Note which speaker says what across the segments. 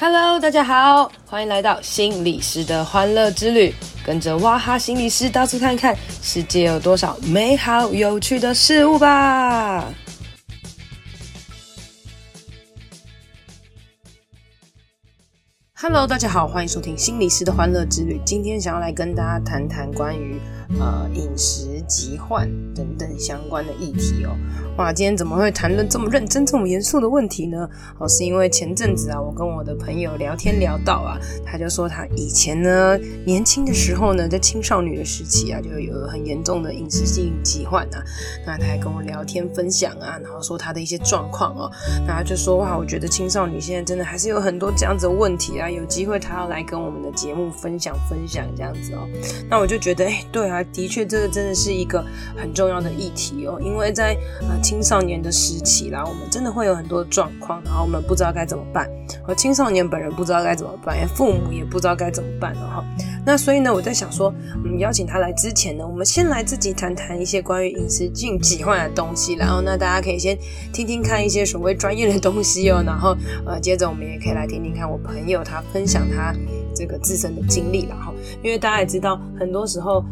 Speaker 1: Hello，大家好，欢迎来到心理师的欢乐之旅，跟着哇哈心理师到处看看，世界有多少美好有趣的事物吧。Hello，大家好，欢迎收听心理师的欢乐之旅。今天想要来跟大家谈谈关于呃饮食疾患等等相关的议题哦。哇，今天怎么会谈论这么认真、这么严肃的问题呢？哦，是因为前阵子啊，我跟我的朋友聊天聊到啊，他就说他以前呢，年轻的时候呢，在青少女的时期啊，就有很严重的饮食性疾患啊。那他还跟我聊天分享啊，然后说他的一些状况哦。那他就说哇，我觉得青少女现在真的还是有很多这样子的问题啊，有机会他要来跟我们的节目分享分享这样子哦。那我就觉得，哎，对啊，的确这个真的是一个很重要的议题哦，因为在。呃青少年的时期啦，我们真的会有很多状况，然后我们不知道该怎么办，而青少年本人不知道该怎么办，父母也不知道该怎么办了哈。那所以呢，我在想说，嗯，邀请他来之前呢，我们先来自己谈谈一些关于饮食禁忌患的东西，然后那大家可以先听听看一些所谓专业的东西哦，然后呃，接着我们也可以来听听看我朋友他分享他这个自身的经历了哈，因为大家也知道，很多时候。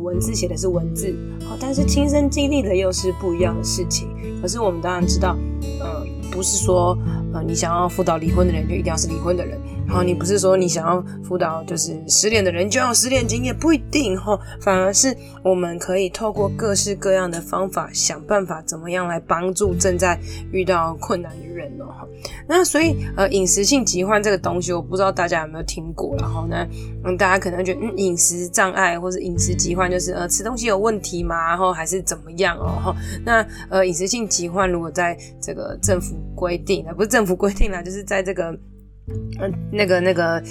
Speaker 1: 文字写的是文字，好，但是亲身经历的又是不一样的事情。可是我们当然知道，呃，不是说，呃，你想要辅导离婚的人就一定要是离婚的人。然后你不是说你想要辅导就是失恋的人就要失恋经验，不一定哈，反而是我们可以透过各式各样的方法，想办法怎么样来帮助正在遇到困难的人哦。那所以呃，饮食性疾患这个东西，我不知道大家有没有听过，然后呢，嗯，大家可能觉得嗯，饮食障碍或者饮食疾患就是呃吃东西有问题吗？然后还是怎么样哦？那呃，饮食性疾患如果在这个政府规定，不是政府规定啦，就是在这个。嗯，那个、那个、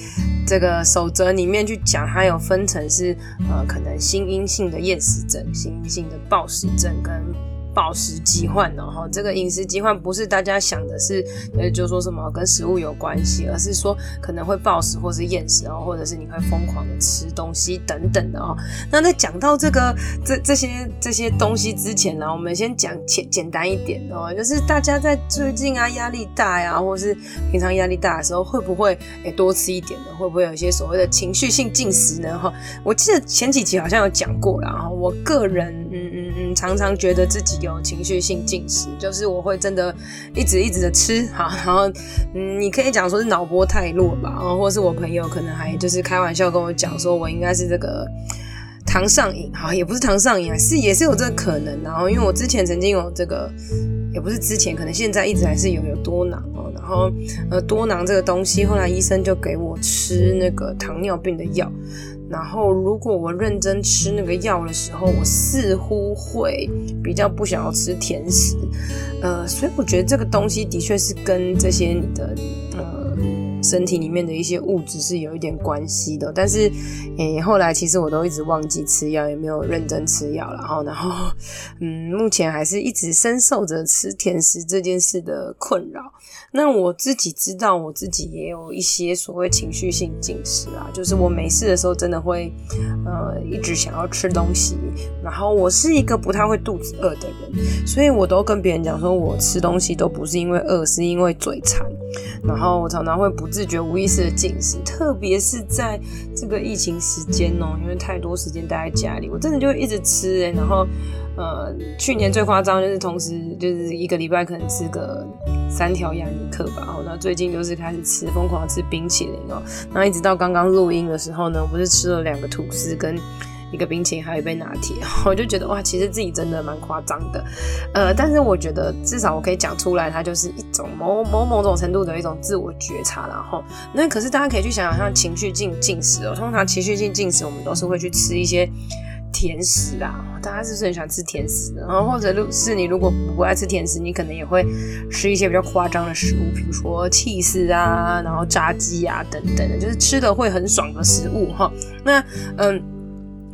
Speaker 1: 这个守则里面去讲，它有分成是呃，可能心因性的厌食症、心因性的暴食症跟。暴食疾患呢？哈，这个饮食疾患不是大家想的是，呃，就说什么跟食物有关系，而是说可能会暴食或是厌食哦，或者是你会疯狂的吃东西等等的哦。那在讲到这个这这些这些东西之前呢，我们先讲简简单一点哦，就是大家在最近啊压力大呀，或是平常压力大的时候，会不会诶多吃一点呢？会不会有一些所谓的情绪性进食呢？哈，我记得前几集好像有讲过了啊。我个人常常觉得自己有。情绪性进食，就是我会真的一直一直的吃，哈，然后嗯，你可以讲说是脑波太弱吧，然后或是我朋友可能还就是开玩笑跟我讲说，我应该是这个糖上瘾，好，也不是糖上瘾啊，是也是有这个可能，然后因为我之前曾经有这个，也不是之前，可能现在一直还是有有多囊哦，然后呃多囊这个东西，后来医生就给我吃那个糖尿病的药。然后，如果我认真吃那个药的时候，我似乎会比较不想要吃甜食，呃，所以我觉得这个东西的确是跟这些你的呃身体里面的一些物质是有一点关系的。但是，诶，后来其实我都一直忘记吃药，也没有认真吃药，然后，然后，嗯，目前还是一直深受着吃甜食这件事的困扰。那我自己知道，我自己也有一些所谓情绪性进食啊，就是我没事的时候真的会，呃，一直想要吃东西。然后我是一个不太会肚子饿的人，所以我都跟别人讲说，我吃东西都不是因为饿，是因为嘴馋。然后我常常会不自觉、无意识的进食，特别是在这个疫情时间哦，因为太多时间待在家里，我真的就一直吃欸。然后，呃，去年最夸张就是同时就是一个礼拜可能吃个。三条亚尼克吧，然后最近就是开始吃，疯狂吃冰淇淋哦。然后一直到刚刚录音的时候呢，我不是吃了两个吐司跟一个冰淇淋，还有一杯拿铁，我就觉得哇，其实自己真的蛮夸张的。呃，但是我觉得至少我可以讲出来，它就是一种某某某种程度的一种自我觉察。然后，那可是大家可以去想想，像情绪性进食哦，通常情绪性进食，我们都是会去吃一些。甜食啊，大家是不是很喜欢吃甜食？然后或者是你如果不爱吃甜食，你可能也会吃一些比较夸张的食物，比如说起司啊，然后炸鸡啊等等的，就是吃的会很爽的食物哈。那嗯，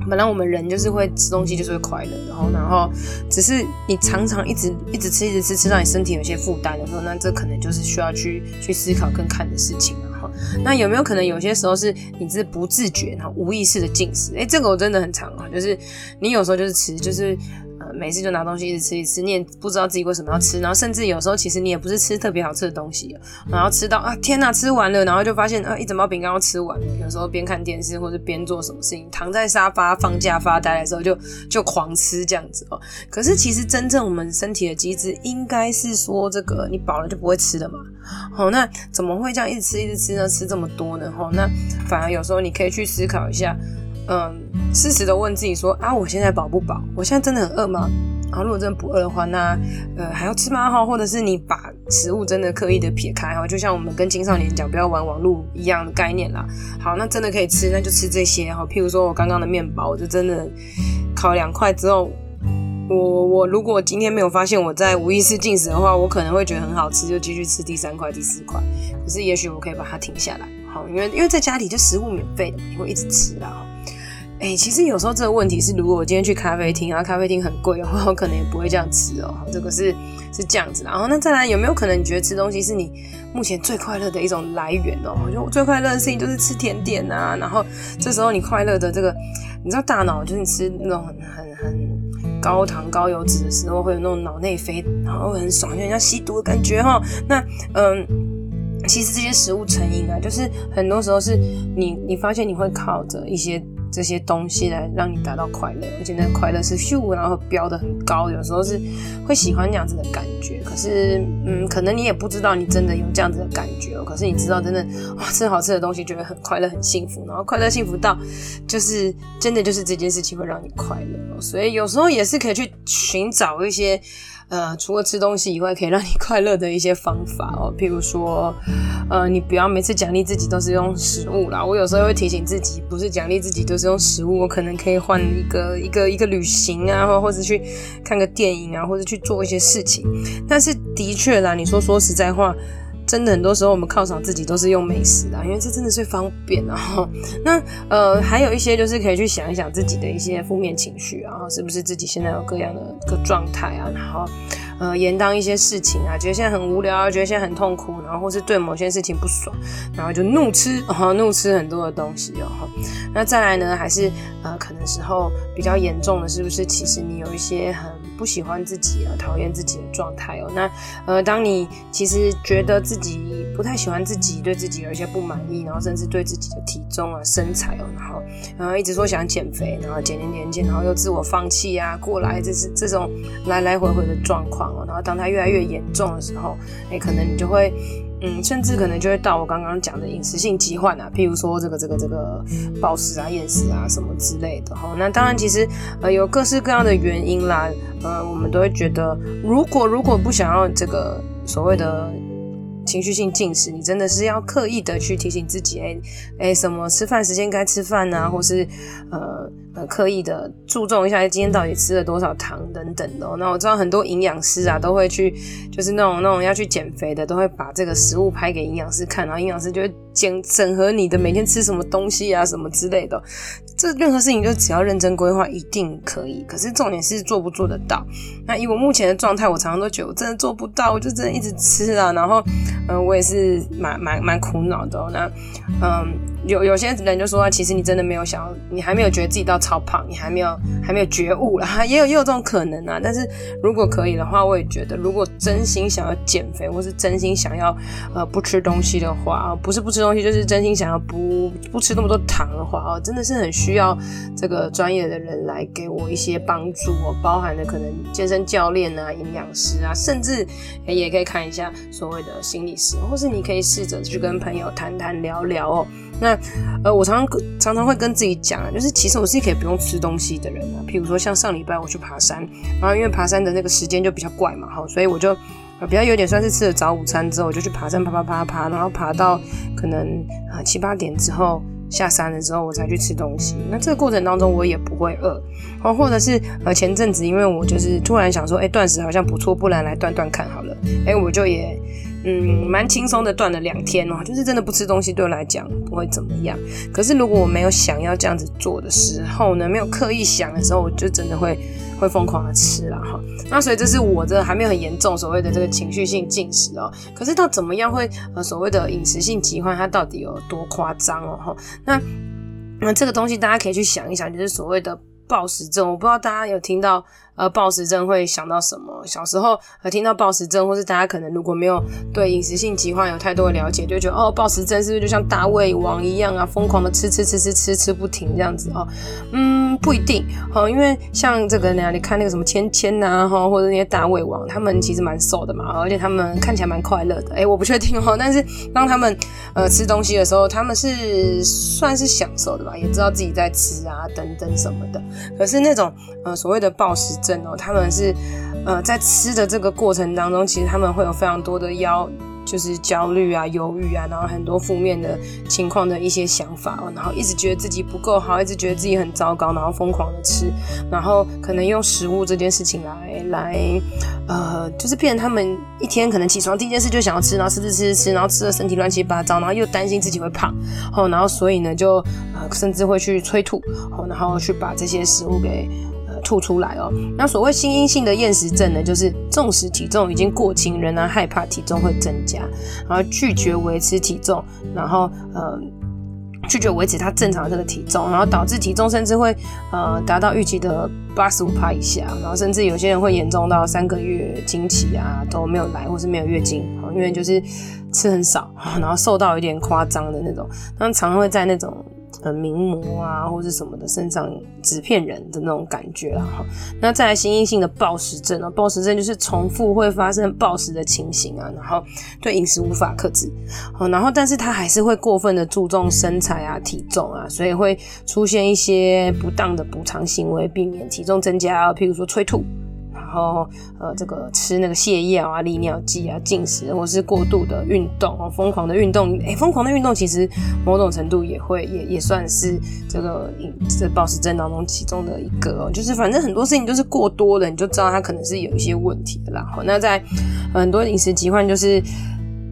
Speaker 1: 本来我们人就是会吃东西，就是会快乐，然后然后只是你常常一直一直吃一直吃，吃到你身体有些负担的时候，那这可能就是需要去去思考跟看的事情。那有没有可能有些时候是你是不自觉然后无意识的进食？哎、这个我真的很常啊，就是你有时候就是吃，就是每次就拿东西一直吃一直吃，你也不知道自己为什么要吃，然后甚至有时候其实你也不是吃特别好吃的东西，然后吃到啊天哪，吃完了，然后就发现啊一整包饼干要吃完了。有时候边看电视或者边做什么事情，躺在沙发放假发呆的时候就就狂吃这样子哦。可是其实真正我们身体的机制应该是说，这个你饱了就不会吃的嘛。好，那怎么会这样一直吃一直吃呢？吃这么多呢？好，那反而有时候你可以去思考一下。嗯，适时的问自己说啊，我现在饱不饱？我现在真的很饿吗？然后如果真的不饿的话，那呃还要吃吗？哈，或者是你把食物真的刻意的撇开哈，就像我们跟青少年讲不要玩网络一样的概念啦。好，那真的可以吃，那就吃这些哈。譬如说我刚刚的面包，我就真的烤两块之后，我我如果今天没有发现我在无意识进食的话，我可能会觉得很好吃，就继续吃第三块、第四块。可是也许我可以把它停下来，好，因为因为在家里就食物免费的，你会一直吃啦。哎、其实有时候这个问题是，如果我今天去咖啡厅，然后咖啡厅很贵的话，我可能也不会这样吃哦。这个是是这样子，然后那再来有没有可能你觉得吃东西是你目前最快乐的一种来源哦？我觉得我最快乐的事情就是吃甜点啊，然后这时候你快乐的这个，你知道大脑就是你吃那种很很很高糖高油脂的时候会有那种脑内啡，然后会很爽，就像吸毒的感觉哈。那嗯，其实这些食物成瘾啊，就是很多时候是你你发现你会靠着一些。这些东西来让你达到快乐，而且那个快乐是咻，然后飙得很高，有时候是会喜欢那样子的感觉。可是，嗯，可能你也不知道你真的有这样子的感觉哦。可是你知道，真的哇，吃好吃的东西，觉得很快乐、很幸福，然后快乐、幸福到就是真的就是这件事情会让你快乐。所以有时候也是可以去寻找一些。呃，除了吃东西以外，可以让你快乐的一些方法哦，譬如说，呃，你不要每次奖励自己都是用食物啦。我有时候会提醒自己，不是奖励自己都是用食物，我可能可以换一个一个一个旅行啊，或或者去看个电影啊，或者去做一些事情。但是的确啦，你说说实在话。真的很多时候我们犒赏自己都是用美食啊，因为这真的是方便啊。那呃还有一些就是可以去想一想自己的一些负面情绪啊，是不是自己现在有各样的个状态啊，然后呃延宕一些事情啊，觉得现在很无聊啊，觉得现在很痛苦，然后或是对某些事情不爽，然后就怒吃啊，怒吃很多的东西哦。那再来呢，还是呃可能时候比较严重的是不是？其实你有一些很不喜欢自己啊，讨厌自己的状态哦。那呃，当你其实觉得自己不太喜欢自己，对自己有一些不满意，然后甚至对自己的体重啊、身材哦，然后然后一直说想减肥，然后减减减减，然后又自我放弃啊，过来这是这种来来回回的状况哦。然后当它越来越严重的时候，哎，可能你就会。嗯，甚至可能就会到我刚刚讲的饮食性疾患啊，譬如说这个这个这个暴食啊、厌食啊什么之类的哈。那当然，其实呃有各式各样的原因啦，呃，我们都会觉得，如果如果不想要这个所谓的。情绪性进食，你真的是要刻意的去提醒自己，哎、欸、哎、什么吃饭时间该吃饭呐，或是呃呃刻意的注重一下今天到底吃了多少糖等等的、那我知道很多营养师啊都会去，就是那种那种要去减肥的，都会把这个食物拍给营养师看，然后营养师就会整整合你的每天吃什么东西啊什么之类的。这任何事情就只要认真规划，一定可以。可是重点是做不做得到。那以我目前的状态，我常常都觉得我真的做不到，我就真的一直吃啊，然后。嗯，我也是蛮蛮蛮苦恼的。那，嗯，有有些人就说啊，其实你真的没有想要，你还没有觉得自己到超胖，你还没有还没有觉悟啦，也有也有这种可能啊。但是如果可以的话，我也觉得，如果真心想要减肥，或是真心想要呃不吃东西的话，不是不吃东西，就是真心想要不不吃那么多糖的话哦，真的是很需要这个专业的人来给我一些帮助哦，包含的可能健身教练啊、营养师啊，甚至也可以看一下所谓的心理师。或是你可以试着去跟朋友谈谈聊聊哦。那呃，我常常常常会跟自己讲啊，就是其实我是可以不用吃东西的人啊。譬如说像上礼拜我去爬山，然后因为爬山的那个时间就比较怪嘛，哈，所以我就比较有点算是吃了早午餐之后，我就去爬山，爬爬爬爬，然后爬到可能啊七八点之后下山了之后，我才去吃东西。那这个过程当中我也不会饿，哦，或者是呃前阵子因为我就是突然想说，哎，断食好像不错，不然来断断看好了，哎，我就也。嗯，蛮轻松的断了两天哦，就是真的不吃东西对我来讲不会怎么样。可是如果我没有想要这样子做的时候呢，没有刻意想的时候，我就真的会会疯狂的吃了哈。那所以这是我这还没有很严重所谓的这个情绪性进食哦。可是到怎么样会呃所谓的饮食性疾患，它到底有多夸张哦哈？那那这个东西大家可以去想一想，就是所谓的。暴食症，我不知道大家有听到呃暴食症会想到什么？小时候呃听到暴食症，或是大家可能如果没有对饮食性疾患有太多的了解，就觉得哦暴食症是不是就像大胃王一样啊，疯狂的吃吃吃吃吃吃不停这样子哦？嗯，不一定哦，因为像这个呢，你看那个什么芊芊呐哈，或者那些大胃王，他们其实蛮瘦的嘛，而且他们看起来蛮快乐的。哎，我不确定哦，但是当他们呃吃东西的时候，他们是算是享受的吧，也知道自己在吃啊等等什么的。可是那种呃所谓的暴食症哦，他们是呃在吃的这个过程当中，其实他们会有非常多的腰。就是焦虑啊、忧郁啊，然后很多负面的情况的一些想法，然后一直觉得自己不够好，一直觉得自己很糟糕，然后疯狂的吃，然后可能用食物这件事情来来，呃，就是变成他们一天可能起床第一件事就想要吃，然后吃吃吃吃，然后吃的身体乱七八糟，然后又担心自己会胖，哦，然后所以呢就呃甚至会去催吐，哦，然后去把这些食物给。吐出来哦，那所谓心因性的厌食症呢，就是纵使体重已经过轻，仍然害怕体重会增加，然后拒绝维持体重，然后呃拒绝维持他正常的这个体重，然后导致体重甚至会呃达到预期的八十五趴以下，然后甚至有些人会严重到三个月经期啊都没有来，或是没有月经，因为就是吃很少，然后瘦到有点夸张的那种，他常会在那种。呃，名模啊，或者什么的身上纸片人的那种感觉。哈。那再来，心因性的暴食症啊，暴食症就是重复会发生暴食的情形啊，然后对饮食无法克制，好，然后但是他还是会过分的注重身材啊、体重啊，所以会出现一些不当的补偿行为，避免体重增加，譬如说催吐。然后，呃，这个吃那个泻药啊、利尿剂啊、进食，或是过度的运动哦，疯狂的运动，哎，疯狂的运动其实某种程度也会也也算是这个饮这暴食症当中其中的一个，就是反正很多事情都是过多的，你就知道它可能是有一些问题的啦。好，那在很多饮食疾患就是。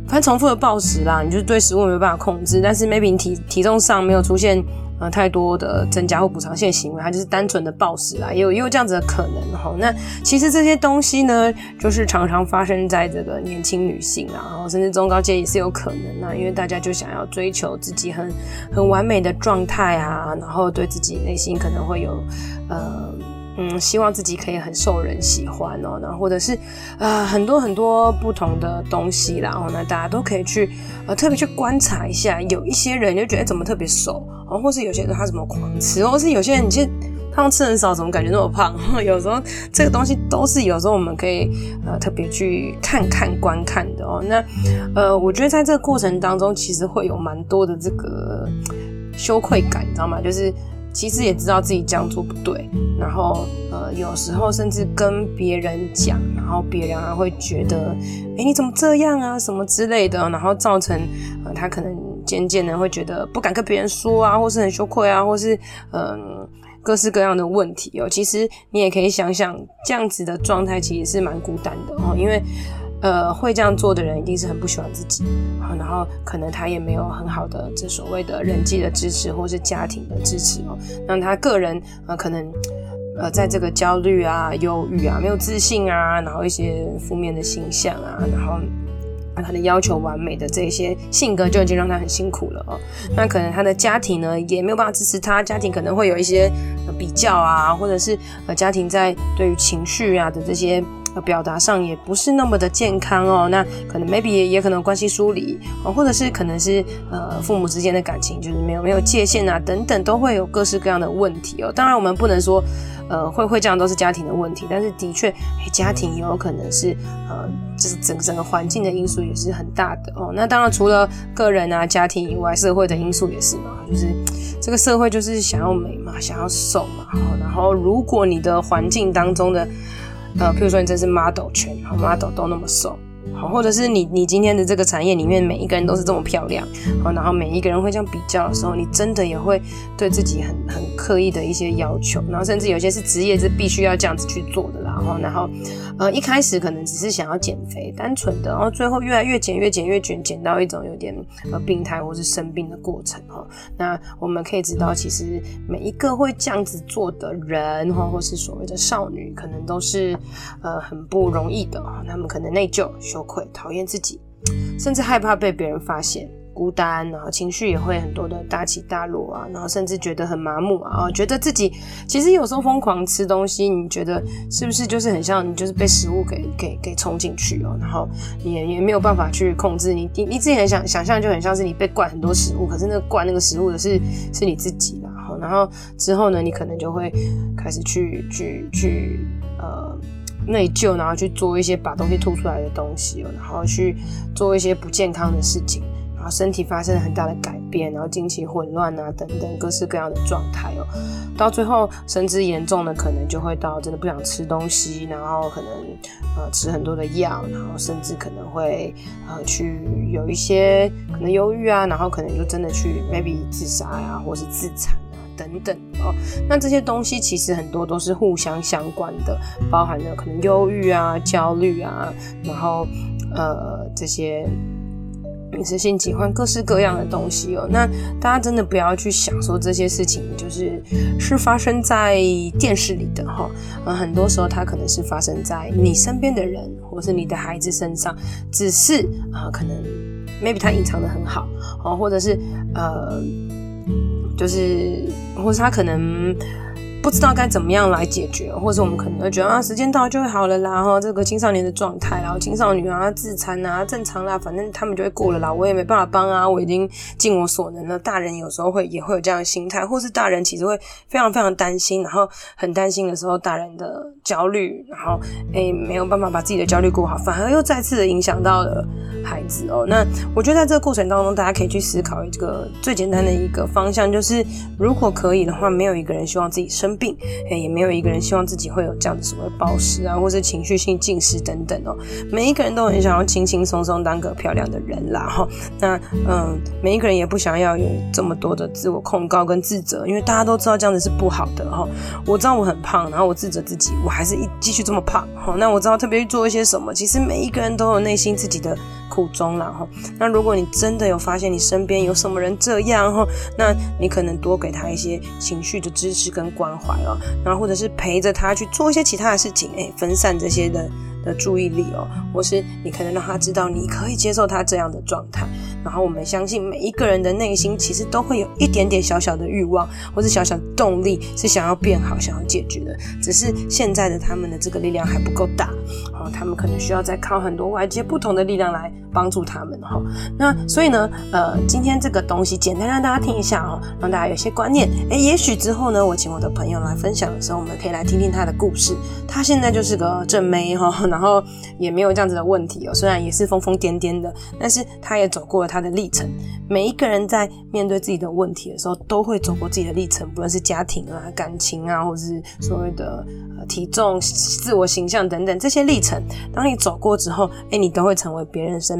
Speaker 1: 反正重复的暴食啦，你就是对食物没有办法控制，但是 maybe 你体体重上没有出现太多的增加或补偿性行为，它就是单纯的暴食啦，也有也有这样子的可能哈。那其实这些东西呢，就是常常发生在这个年轻女性啊，然后甚至中高阶也是有可能啊，因为大家就想要追求自己很很完美的状态啊，然后对自己内心可能会有呃。嗯，希望自己可以很受人喜欢哦，然后或者是呃很多很多不同的东西，然后呢大家都可以去呃特别去观察一下，有一些人就觉得怎么特别瘦，哦，或是有些人他怎么狂吃，或是有些人你其实他们吃很少，怎么感觉那么胖？有时候这个东西都是有时候我们可以呃特别去看看观看的哦。那呃我觉得在这个过程当中，其实会有蛮多的这个羞愧感，你知道吗？就是。其实也知道自己这样做不对，然后呃，有时候甚至跟别人讲，然后别人还会觉得，哎，你怎么这样啊，什么之类的，然后造成呃，他可能渐渐的会觉得不敢跟别人说啊，或是很羞愧啊，或是嗯、各式各样的问题哦。其实你也可以想想，这样子的状态其实是蛮孤单的哦，因为。呃，会这样做的人一定是很不喜欢自己，然后可能他也没有很好的这所谓的人际的支持或是家庭的支持哦，让他个人呃可能呃在这个焦虑啊、忧郁啊、没有自信啊，然后一些负面的形象啊，然后他的要求完美的这些性格就已经让他很辛苦了哦。那可能他的家庭呢也没有办法支持他，家庭可能会有一些比较啊，或者是呃家庭在对于情绪啊的这些。表达上也不是那么的健康哦，那可能 maybe 也可能关系疏离哦，或者是可能是呃父母之间的感情就是没有没有界限啊等等，都会有各式各样的问题哦。当然我们不能说呃会会这样都是家庭的问题，但是的确，欸，家庭也有可能是呃就是整整个环境的因素也是很大的哦。那当然除了个人啊家庭以外，社会的因素也是嘛，就是这个社会就是想要美嘛，想要瘦嘛，然后如果你的环境当中的。呃，譬如说你真是 model 圈好，model 都那么瘦。好，或者是你你今天的这个产业里面每一个人都是这么漂亮，好，然后每一个人会这样比较的时候，你真的也会对自己很很刻意的一些要求，然后甚至有些是职业是必须要这样子去做的然后然后呃一开始可能只是想要减肥，单纯的，然后最后越来越减越减越减，减到一种有点呃病态或是生病的过程哈。那我们可以知道，其实每一个会这样子做的人哈，或是所谓的少女，可能都是呃很不容易的，他们可能内疚、羞愧、讨厌自己，甚至害怕被别人发现，孤单，然后情绪也会很多的大起大落啊，然后甚至觉得很麻木啊，觉得自己其实有时候疯狂吃东西，你觉得是不是就是很像你就是被食物给给给冲进去哦，然后你也也没有办法去控制你你你自己很想想象就很像是你被灌很多食物，可是那灌那个食物的是是你自己，然后然后之后呢，你可能就会开始去去去呃。内疚，然后去做一些把东西吐出来的东西哦，然后去做一些不健康的事情，然后身体发生了很大的改变，然后经期混乱啊等等各式各样的状态哦，到最后甚至严重的可能就会到真的不想吃东西，然后可能呃吃很多的药，然后甚至可能会呃去有一些可能忧郁啊，然后可能就真的去 maybe 自杀呀，或是自残。等等哦，那这些东西其实很多都是互相相关的，包含了可能忧郁啊、焦虑啊，然后呃这些饮食性疾患各式各样的东西哦。那大家真的不要去想说这些事情就是是发生在电视里的哈，很多时候它可能是发生在你身边的人或是你的孩子身上，只是啊、可能 maybe 他隐藏得很好哦，或者是呃。就是，或是他可能。不知道该怎么样来解决，或者我们可能会觉得啊，时间到了就会好了啦，哈，这个青少年的状态，然后青少女啊自残啊正常啦，反正他们就会过了啦，我也没办法帮啊，我已经尽我所能了。大人有时候会 也会有这样的心态，或是大人其实会非常非常担心，然后很担心的时候，大人的焦虑，然后诶没有办法把自己的焦虑过好，反而又再次的影响到了孩子哦。那我觉得在这个过程当中，大家可以去思考一个最简单的一个方向，就是如果可以的话，没有一个人希望自己生。病，也没有一个人希望自己会有这样的所谓暴食啊，或是情绪性进食等等哦。每一个人都很想要轻轻松松当个漂亮的人啦哈。那嗯，每一个人也不想要有这么多的自我控告跟自责，因为大家都知道这样子是不好的哈。我知道我很胖，然后我自责自己，我还是一继续这么胖。好，那我知道特别去做一些什么，其实每一个人都有内心自己的。苦衷啦哈，那如果你真的有发现你身边有什么人这样哈，那你可能多给他一些情绪的支持跟关怀哦，然后或者是陪着他去做一些其他的事情，哎，分散这些的的注意力哦，或是你可能让他知道你可以接受他这样的状态。然后我们相信每一个人的内心其实都会有一点点小小的欲望，或是小小的动力，是想要变好、想要解决的。只是现在的他们的这个力量还不够大，哦，他们可能需要再靠很多外界不同的力量来帮助他们哈。那所以呢，呃，今天这个东西简单让大家听一下哦，让大家有些观念。诶，也许之后呢，我请我的朋友来分享的时候，我们可以来听听他的故事。他现在就是个正妹哈，然后也没有这样子的问题哦，虽然也是疯疯癫癫的，但是他也走过了。他的历程，每一个人在面对自己的问题的时候，都会走过自己的历程，不论是家庭啊、感情啊，或者是所谓的呃体重、自我形象等等这些历程。当你走过之后，哎，你都会成为别人生